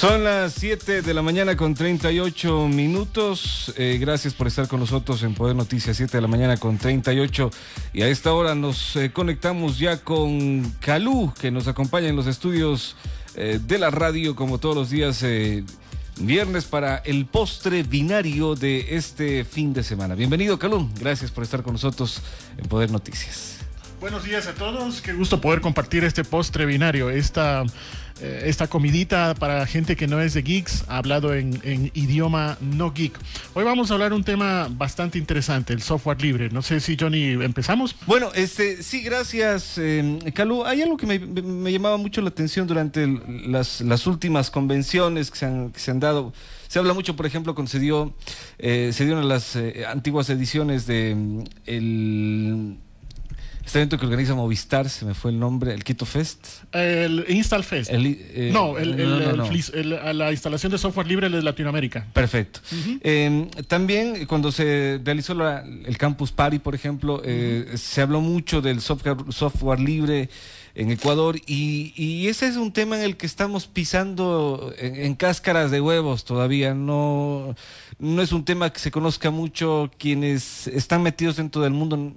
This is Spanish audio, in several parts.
Son las 7 de la mañana con 38 minutos. Eh, gracias por estar con nosotros en Poder Noticias, 7 de la mañana con 38. Y a esta hora nos eh, conectamos ya con Calú, que nos acompaña en los estudios eh, de la radio, como todos los días, viernes, para el postre binario de este fin de semana. Bienvenido, Calú. Gracias por estar con nosotros en Poder Noticias. Buenos días a todos. Qué gusto poder compartir este postre binario, esta eh, esta comidita para gente que no es de geeks, hablado en, idioma no geek. Hoy vamos a hablar un tema bastante interesante, el software libre. No sé si Johnny empezamos. Bueno, este sí, gracias, Calú. Hay algo que me, llamaba mucho la atención durante las, últimas convenciones que se han, dado. Se habla mucho, por ejemplo, cuando se dio, eh, se dieron las eh, antiguas ediciones de mm, el este evento que organiza Movistar, se me fue el nombre, el Quito Fest. El Install Fest. Eh, no, la instalación de software libre de Latinoamérica. Perfecto. Em, también cuando se realizó el Campus Party, por ejemplo, eh, se habló mucho del software, software libre en Ecuador y, ese es un tema en el que estamos pisando en, cáscaras de huevos todavía. No, no es un tema que se conozca mucho. Quienes están metidos dentro del mundo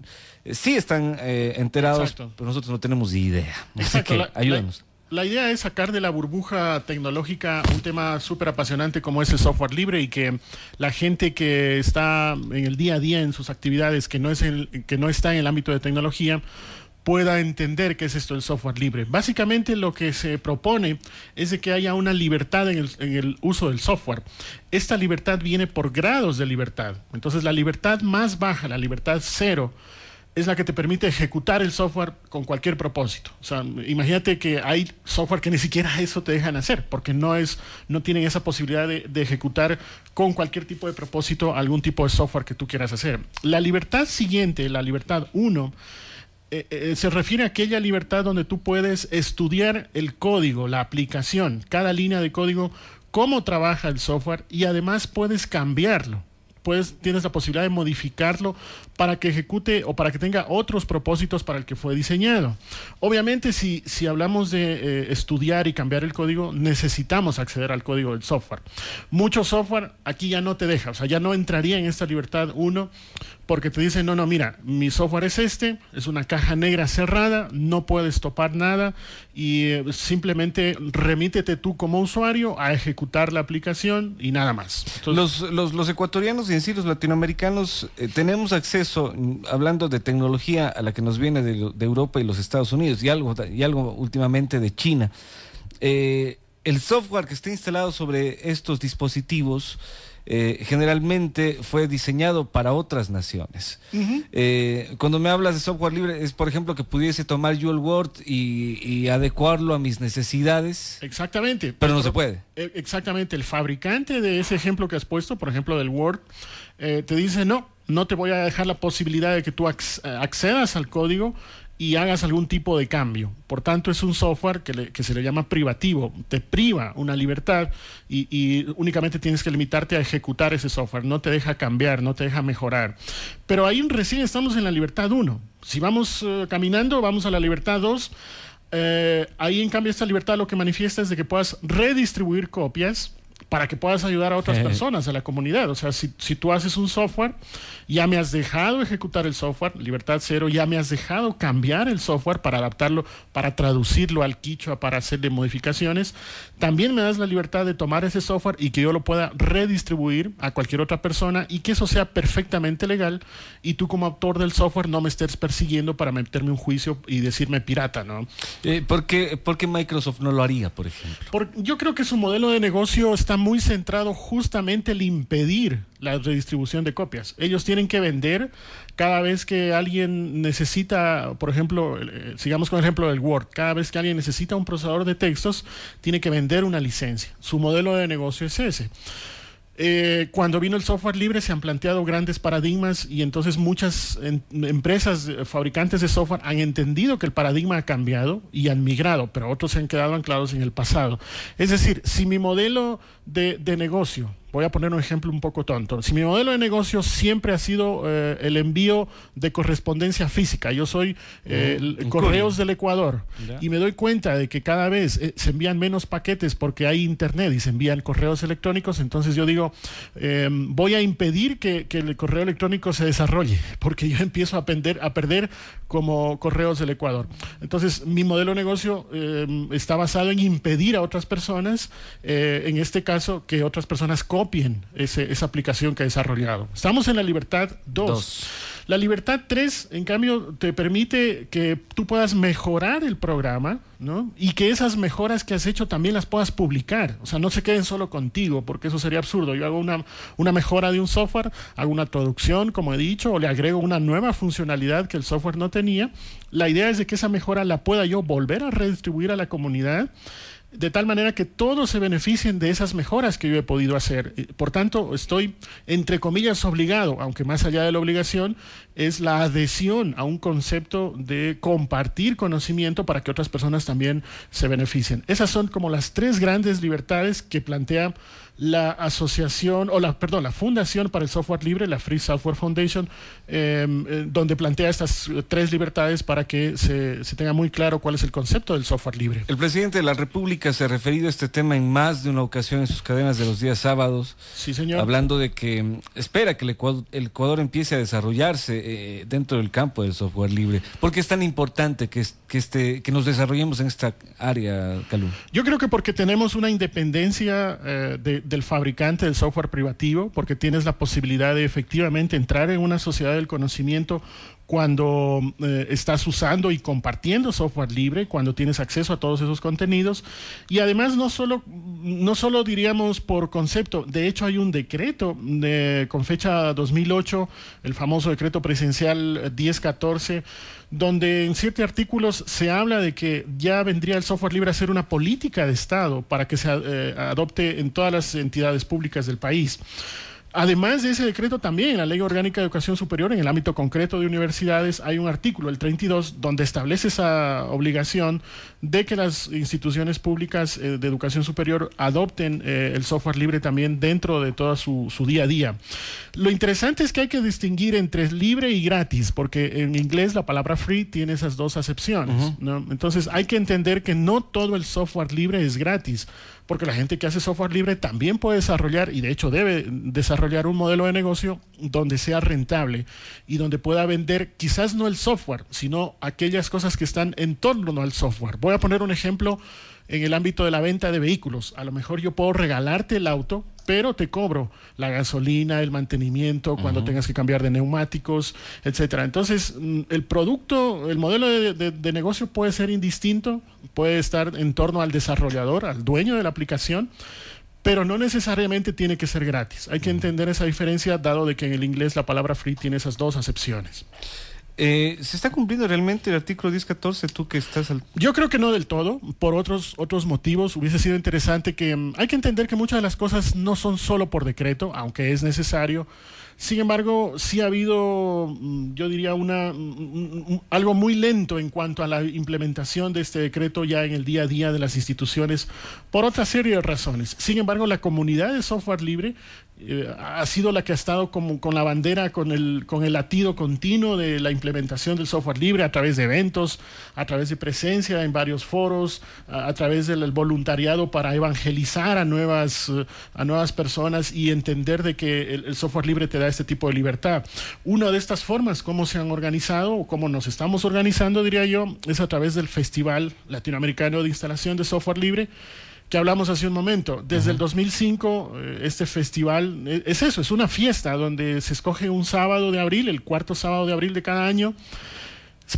sí están eh, enterados, pero nosotros no tenemos idea. Así que ayúdanos. La, idea es sacar de la burbuja tecnológica un tema súper apasionante como es el software libre y que la gente que está en el día a día en sus actividades, que no, es el, que no está en el ámbito de tecnología, pueda entender qué es esto del software libre. Básicamente lo que se propone es de que haya una libertad en el, en el, uso del software. Esta libertad viene por grados de libertad. Entonces la libertad más baja, la libertad cero, es la que te permite ejecutar el software con cualquier propósito. O sea, imagínate que hay software que ni siquiera eso te dejan hacer, porque no es, no tienen esa posibilidad de, ejecutar con cualquier tipo de propósito algún tipo de software que tú quieras hacer. La libertad siguiente, la libertad 1, eh, eh, se refiere a aquella libertad donde tú puedes estudiar el código, la aplicación, cada línea de código, cómo trabaja el software y además puedes cambiarlo pues tienes la posibilidad de modificarlo para que ejecute o para que tenga otros propósitos para el que fue diseñado. Obviamente, si, si hablamos de eh, estudiar y cambiar el código, necesitamos acceder al código del software. Mucho software aquí ya no te deja, o sea, ya no entraría en esta libertad uno porque te dice, no, no, mira, mi software es este, es una caja negra cerrada, no puedes topar nada y simplemente remítete tú como usuario a ejecutar la aplicación y nada más. los, los, los ecuatorianos y en sí los latinoamericanos eh, tenemos acceso, mm, hablando de tecnología, a la que nos viene de, Europa y los Estados Unidos y algo, y algo últimamente de China. Eh, el software que está instalado sobre estos dispositivos eh, generalmente fue diseñado para otras naciones. cuando me hablas de software libre, es por ejemplo que pudiese tomar yo el Word y, adecuarlo a mis necesidades. Exactamente. Pero, no se puede. E, exactamente. El fabricante de ese ejemplo que has puesto, por ejemplo del Word, eh, te dice no, no te voy a dejar la posibilidad de que tú accedas al código y hagas algún tipo de cambio. Por tanto, es un software que, se le llama privativo, te priva una libertad y, únicamente tienes que limitarte a ejecutar ese software, no te deja cambiar, no te deja mejorar. Pero ahí recién estamos en la libertad 1. Si vamos eh, caminando, vamos a la libertad 2. Eh, ahí en cambio esta libertad lo que manifiesta es de que puedas redistribuir copias para que puedas ayudar a otras personas, a la comunidad. O sea, si, si, tú haces un software, ya me has dejado ejecutar el software, libertad cero, ya me has dejado cambiar el software para adaptarlo, para traducirlo al quichua, para hacerle modificaciones, también me das la libertad de tomar ese software y que yo lo pueda redistribuir a cualquier otra persona y que eso sea perfectamente legal y tú como autor del software no me estés persiguiendo para meterme un juicio y decirme pirata, ¿no? Eh, ¿por, qué, Microsoft no lo haría, por ejemplo? yo creo que su modelo de negocio está muy centrado justamente en impedir la redistribución de copias. Ellos tienen que vender cada vez que alguien necesita, por ejemplo, eh, sigamos con el ejemplo del Word, cada vez que alguien necesita un procesador de textos, tiene que vender una licencia. Su modelo de negocio es ese. Eh, cuando vino el software libre se han planteado grandes paradigmas y entonces muchas empresas, eh, fabricantes de software han entendido que el paradigma ha cambiado y han migrado, pero otros se han quedado anclados en el pasado. Es decir, si mi modelo de, negocio Voy a poner un ejemplo un poco tonto. Si mi modelo de negocio siempre ha sido eh, el envío de correspondencia física, yo soy eh, Correos del Ecuador y me doy cuenta de que cada vez eh, se envían menos paquetes porque hay internet y se envían correos electrónicos, entonces yo digo, em, voy a impedir que, el correo electrónico se desarrolle porque yo empiezo a, a perder como Correos del Ecuador. Entonces mi modelo de negocio em, está basado en impedir a otras personas, en este caso, que otras personas copien esa aplicación que ha desarrollado. Estamos en la libertad 2. La libertad 3, en cambio, te permite que tú puedas mejorar el programa, ¿no? Y que esas mejoras que has hecho también las puedas publicar. O sea, no se queden solo contigo, porque eso sería absurdo. Yo hago una, una mejora de un software, hago una traducción, como he dicho, o le agrego una nueva funcionalidad que el software no tenía. La idea es de que esa mejora la pueda yo volver a redistribuir a la comunidad de tal manera que todos se beneficien de esas mejoras que yo he podido hacer. Por tanto, estoy, entre comillas, obligado, aunque más allá de la obligación, es la adhesión a un concepto de compartir conocimiento para que otras personas también se beneficien. Esas son como las tres grandes libertades que plantea la asociación, o la, perdón, la Fundación para el Software Libre, la Free Software Foundation, em, eh, donde plantea estas tres libertades para que se, se, tenga muy claro cuál es el concepto del software libre. El presidente de la República se ha referido a este tema en más de una ocasión en sus cadenas de los días sábados. Sí, señor. Hablando de que em, espera que el Ecuador, empiece a desarrollarse eh, dentro del campo del software libre. ¿Por qué es tan importante que, que, este, que nos desarrollemos en esta área, Calú? Yo creo que porque tenemos una independencia eh, de del fabricante del software privativo, porque tienes la posibilidad de efectivamente entrar en una sociedad del conocimiento cuando eh, estás usando y compartiendo software libre, cuando tienes acceso a todos esos contenidos. Y además no solo, no solo diríamos por concepto, de hecho hay un decreto de, con fecha 2008, el famoso decreto presidencial 1014, donde en siete artículos se habla de que ya vendría el software libre a ser una política de Estado para que se eh, adopte en todas las entidades públicas del país. Además de ese decreto, también en la Ley Orgánica de Educación Superior, en el ámbito concreto de universidades, hay un artículo, el 32, donde establece esa obligación de que las instituciones públicas eh, de educación superior adopten eh, el software libre también dentro de todo su, día a día. Lo interesante es que hay que distinguir entre libre y gratis, porque en inglés la palabra free tiene esas dos acepciones. Entonces hay que entender que no todo el software libre es gratis porque la gente que hace software libre también puede desarrollar y de hecho debe desarrollar un modelo de negocio donde sea rentable y donde pueda vender quizás no el software, sino aquellas cosas que están en torno al software. Voy a poner un ejemplo en el ámbito de la venta de vehículos. A lo mejor yo puedo regalarte el auto, pero te cobro la gasolina, el mantenimiento, cuando tengas que cambiar de neumáticos, etcétera. Entonces, mm, el producto, el modelo de, negocio puede ser indistinto, puede estar en torno al desarrollador, al dueño de la aplicación, pero no necesariamente tiene que ser gratis. Hay que entender esa diferencia, dado de que en el inglés la palabra free tiene esas dos acepciones. Eh, ¿Se está cumpliendo realmente el artículo 1014? Tú que estás al... Yo creo que no del todo, por otros, otros motivos. Hubiese sido interesante que... Mm, hay que entender que muchas de las cosas no son solo por decreto, aunque es necesario. Sin embargo, sí ha habido, mm, yo diría, una, mm, algo muy lento en cuanto a la implementación de este decreto ya en el día a día de las instituciones por otra serie de razones. Sin embargo, la comunidad de software libre eh, ha sido la que ha estado como, con la bandera, con el, con el latido continuo de la implementación del software libre a través de eventos, a través de presencia en varios foros, a, través del voluntariado para evangelizar a nuevas, eh, a nuevas personas y entender de que el, software libre te da este tipo de libertad. Una de estas formas, cómo se han organizado o cómo nos estamos organizando, diría yo, es a través del Festival Latinoamericano de Instalación de Software Libre que hablamos hace un momento. Desde el 2005, eh, este festival eh, es eso, es una fiesta donde se escoge un sábado de abril, el cuarto sábado de abril de cada año,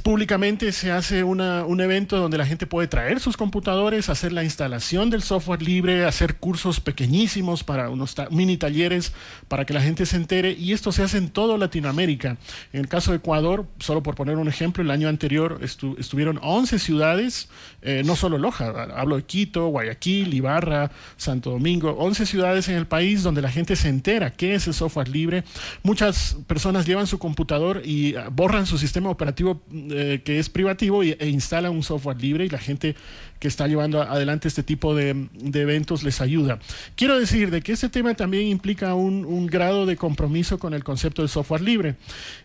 Públicamente se hace un evento donde la gente puede traer sus computadores, hacer la instalación del software libre, hacer cursos pequeñísimos para unos mini talleres para que la gente se entere y esto se hace en toda Latinoamérica. En el caso de Ecuador, solo por poner un ejemplo, el año anterior estuvieron 11 ciudades, eh, no solo Loja, hablo de Quito, Guayaquil, Ibarra, Santo Domingo, 11 ciudades en el país donde la gente se entera qué es el software libre. Muchas personas llevan su computador y ah, borran su sistema operativo eh, que es privativo e, instala un software libre y la gente que está llevando adelante este tipo de, eventos les ayuda. Quiero decir de que este tema también implica un, grado de compromiso con el concepto de software libre.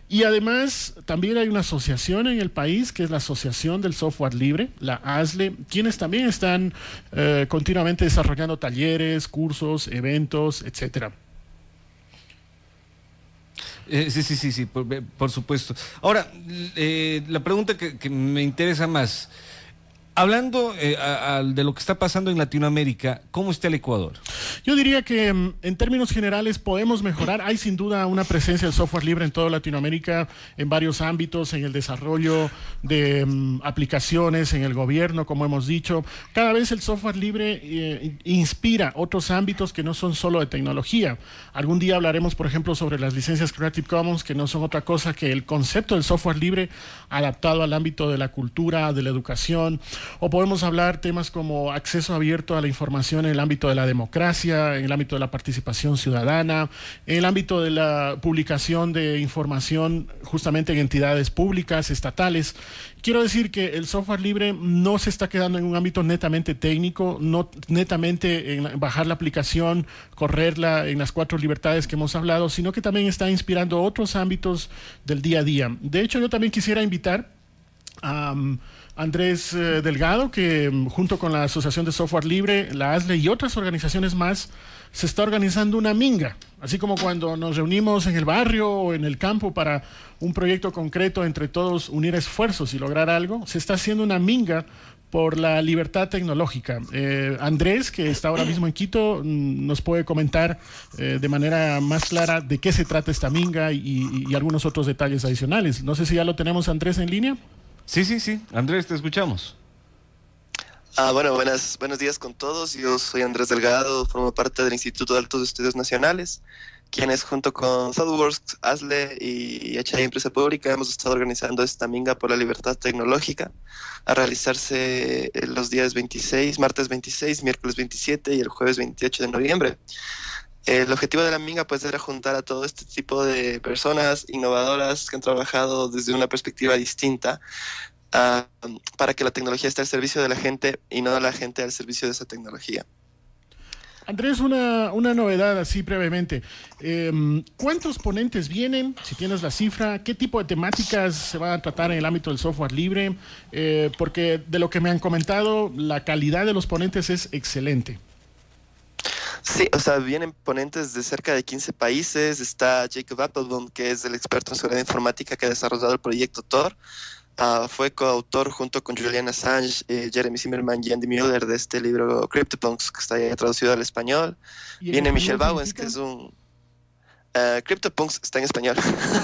Y además también hay una asociación en el país que es la Asociación del Software Libre, la ASLE, quienes también están eh, continuamente desarrollando talleres, cursos, eventos, etcétera. Eh, sí, sí, sí, sí, por, supuesto. Ahora, eh, la pregunta que, me interesa más, Hablando eh, de lo que está pasando en Latinoamérica, ¿cómo está el Ecuador? Yo diría que mm, en términos generales podemos mejorar. Hay sin duda una presencia del software libre en toda Latinoamérica, en varios ámbitos, en el desarrollo de mm, aplicaciones, en el gobierno, como hemos dicho. Cada vez el software libre eh, inspira otros ámbitos que no son solo de tecnología. Algún día hablaremos, por ejemplo, sobre las licencias Creative Commons, que no son otra cosa que el concepto del software libre adaptado al ámbito de la cultura, de la educación o podemos hablar temas como acceso abierto a la información en el ámbito de la democracia, en el ámbito de la participación ciudadana, en el ámbito de la publicación de información justamente en entidades públicas, estatales. Quiero decir que el software libre no se está quedando en un ámbito netamente técnico, no netamente en bajar la aplicación, correrla en las cuatro libertades que hemos hablado, sino que también está inspirando otros ámbitos del día a día. De hecho, yo también quisiera invitar a... Andrés eh, Delgado, que mm, junto con la Asociación de Software Libre, la ASLE y otras organizaciones más, se está organizando una minga, así como cuando nos reunimos en el barrio o en el campo para un proyecto concreto entre todos unir esfuerzos y lograr algo, se está haciendo una minga por la libertad tecnológica. Eh, Andrés, que está ahora mismo en Quito, mm, nos puede comentar eh, de manera más clara de qué se trata esta minga y algunos otros detalles adicionales. No sé si ya lo tenemos, Andrés, en línea. Sí, sí, sí. Andrés, te escuchamos. Ah, bueno, buenas, buenos días con todos. Yo soy Andrés Delgado, formo parte del Instituto de Altos Estudios Nacionales, quienes junto con ThoughtWorks, ASLE y HI Empresa Pública hemos estado organizando esta minga por la libertad tecnológica a realizarse los días 26, martes 26, miércoles 27 y el jueves 28 de noviembre. El objetivo de la Minga pues era juntar a todo este tipo de personas innovadoras que han trabajado desde una perspectiva distinta ah, para que la tecnología esté al servicio de la gente y no la gente al servicio de esa tecnología. Andrés, una, una novedad así brevemente. Em, ¿Cuántos ponentes vienen? Si tienes la cifra, ¿qué tipo de temáticas se van a tratar en el ámbito del software libre? Eh, porque de lo que me han comentado, la calidad de los ponentes es excelente. Sí, o sea, vienen ponentes de cerca de 15 países. Está Jacob Applebaum, que es el experto en seguridad informática que ha desarrollado el proyecto Tor. Uh, fue coautor junto con Julian Assange, eh, Jeremy Zimmerman y Andy Mueller de este libro CryptoPunks, que está ya traducido al español. Viene Michelle Bowens, que es un... Uh, CryptoPunks está en español.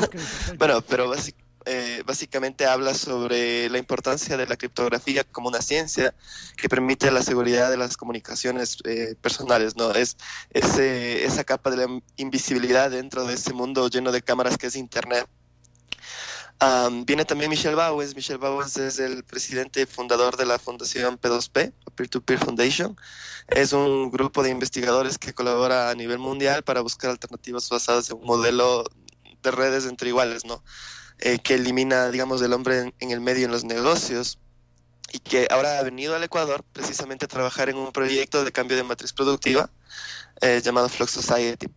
bueno, pero básicamente eh, básicamente habla sobre la importancia de la criptografía como una ciencia que permite la seguridad de las comunicaciones eh, personales, ¿no? Es ese, esa capa de la invisibilidad dentro de ese mundo lleno de cámaras que es Internet. viene también Michelle Bowes. Michelle Bowes es el presidente fundador de la fundación P2P, Peer-to-Peer Foundation. Es un grupo de investigadores que colabora a nivel mundial para buscar alternativas basadas en un modelo de redes entre iguales, ¿no? Eh, que elimina, digamos, del hombre en, el medio en los negocios y que ahora ha venido al Ecuador precisamente a trabajar en un proyecto de cambio de matriz productiva eh, llamado Flux Society.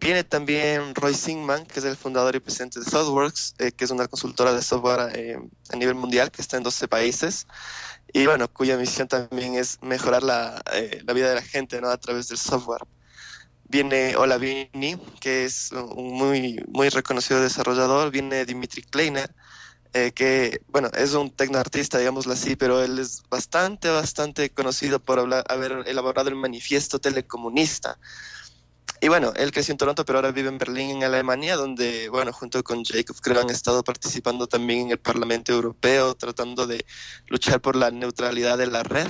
Viene también Roy Singman, que es el fundador y presidente de ThoughtWorks, eh, que es una consultora de software a nivel mundial que está en 12 países y bueno, cuya misión también es mejorar la, la vida de la gente ¿no? a través del software viene Olavini, que es un muy, muy reconocido desarrollador, viene Dimitri Kleiner, eh, que, bueno, es un tecnoartista, digámoslo así, pero él es bastante, bastante conocido por haber elaborado el manifiesto telecomunista. Y bueno, él creció en Toronto, pero ahora vive en Berlín, en Alemania, donde, bueno, junto con Jacob creo han estado participando también en el Parlamento Europeo, tratando de luchar por la neutralidad de la red.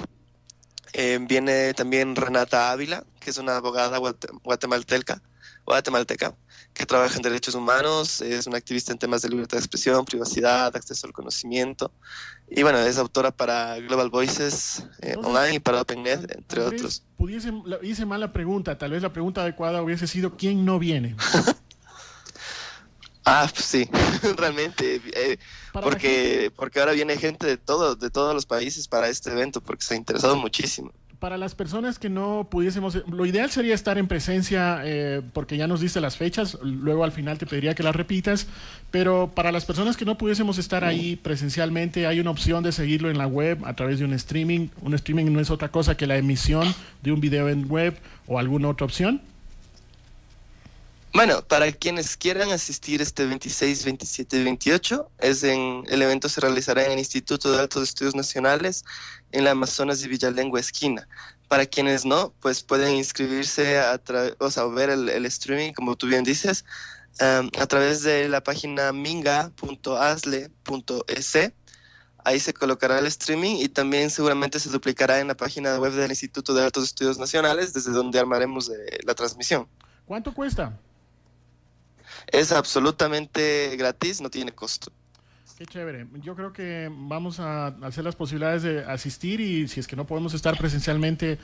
Eh, viene también Renata Ávila, que es una abogada guatemalteca, guatemalteca que trabaja en derechos humanos, es una activista en temas de libertad de expresión, privacidad, acceso al conocimiento. Y bueno, es autora para Global Voices eh, Online y para OpenNet, entre otros. Pudiese, hice mala pregunta, tal vez la pregunta adecuada hubiese sido ¿quién no viene? Ah, pues sí, realmente, eh, porque, porque ahora viene gente de todo, de todos los países para este evento, porque se ha interesado muchísimo para las personas que no pudiésemos, lo ideal sería estar en presencia, eh, porque ya nos diste las fechas, luego al final te pediría que las repitas, pero para las personas que no pudiésemos estar ahí presencialmente, hay una opción de seguirlo en la web a través de un streaming. Un streaming no es otra cosa que la emisión de un video en web o alguna otra opción. Bueno, para quienes quieran asistir este 26, 27 y 28, es en, el evento se realizará en el Instituto de Altos Estudios Nacionales en la Amazonas de Villalengua Esquina. Para quienes no, pues pueden inscribirse a o sea, ver el, streaming, como tú bien dices, um, a través de la página minga.asle.es. Ahí se colocará el streaming y también seguramente se duplicará en la página web del Instituto de Altos Estudios Nacionales, desde donde armaremos eh, la transmisión. ¿Cuánto cuesta? Es absolutamente gratis, no tiene costo. Qué chévere. Yo creo que vamos a hacer las posibilidades de asistir y si es que no podemos estar presencialmente,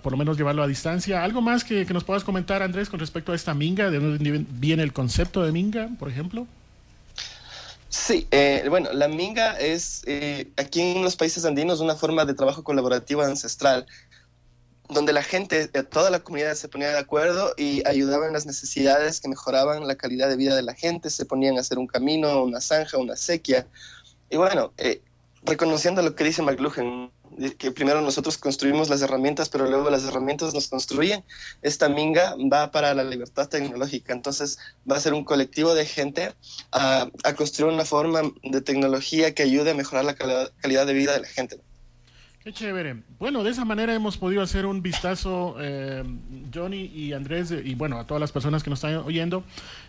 por lo menos llevarlo a distancia. ¿Algo más que, nos puedas comentar, Andrés, con respecto a esta minga? ¿De dónde viene el concepto de minga, por ejemplo? Sí, eh, bueno, la minga es eh, aquí en los países andinos una forma de trabajo colaborativo ancestral donde la gente, eh, toda la comunidad se ponía de acuerdo y ayudaban las necesidades que mejoraban la calidad de vida de la gente, se ponían a hacer un camino, una zanja, una sequía. Y bueno, eh, reconociendo lo que dice McLuhan, que primero nosotros construimos las herramientas, pero luego las herramientas nos construyen, esta minga va para la libertad tecnológica. Entonces va a ser un colectivo de gente a construir una forma de tecnología que ayude a mejorar la calidad de vida de la gente. Qué chévere. Bueno, de esa manera hemos podido hacer un vistazo, eh, Johnny y Andrés, y bueno, a todas las personas que nos están oyendo.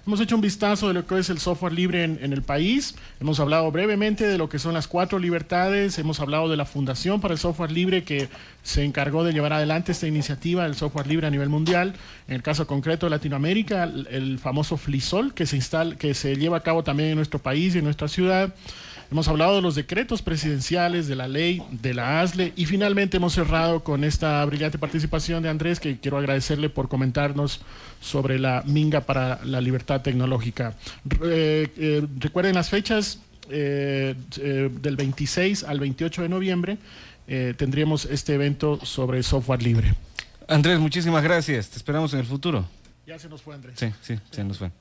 Hemos hecho un vistazo de lo que es el software libre en, el país. Hemos hablado brevemente de lo que son las cuatro libertades. Hemos hablado de la Fundación para el Software Libre que se encargó de llevar adelante esta iniciativa del software libre a nivel mundial. En el caso concreto de Latinoamérica, el, famoso FLISOL que se, instala, que se lleva a cabo también en nuestro país y en nuestra ciudad. Hemos hablado de los decretos presidenciales, de la ley, de la ASLE y finalmente hemos cerrado con esta brillante participación de Andrés, que quiero agradecerle por comentarnos sobre la Minga para la Libertad Tecnológica. Eh, eh, recuerden las fechas eh, del 26 al 28 de noviembre. tendríamos este evento sobre software libre. Andrés, muchísimas gracias. Te esperamos en el futuro. Ya se nos fue, Andrés. Sí, sí, se nos fue.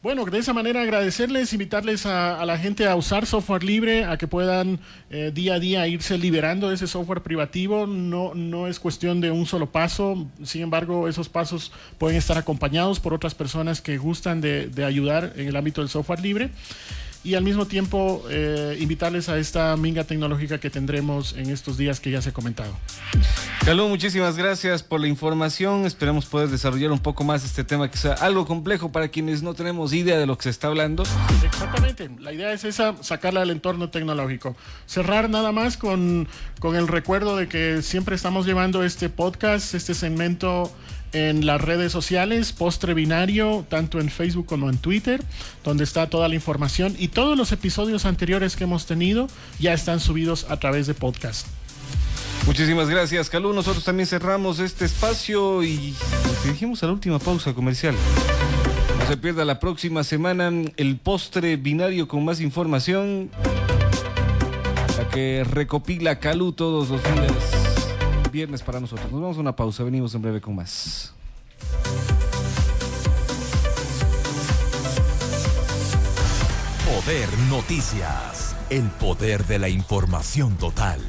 Bueno, de esa manera agradecerles, invitarles a, la gente a usar software libre, a que puedan eh, día a día irse liberando de ese software privativo. No, no es cuestión de un solo paso, sin embargo, esos pasos pueden estar acompañados por otras personas que gustan de, de ayudar en el ámbito del software libre y al mismo tiempo eh, invitarles a esta minga tecnológica que tendremos en estos días que ya se ha comentado. Calú, muchísimas gracias por la información. Esperamos poder desarrollar un poco más este tema que sea algo complejo para quienes no tenemos idea de lo que se está hablando. Exactamente, la idea es esa, sacarla del entorno tecnológico. Cerrar nada más con, con el recuerdo de que siempre estamos llevando este podcast, este segmento en las redes sociales, Postre Binario, tanto en Facebook como en Twitter, donde está toda la información y todos los episodios anteriores que hemos tenido ya están subidos a través de podcast. Muchísimas gracias, Calú. Nosotros también cerramos este espacio y nos dirigimos a la última pausa comercial. No se pierda la próxima semana el postre binario con más información. La que recopila Calú todos los días viernes para nosotros. Nos vamos a una pausa, venimos en breve con más. Poder Noticias, el poder de la información total.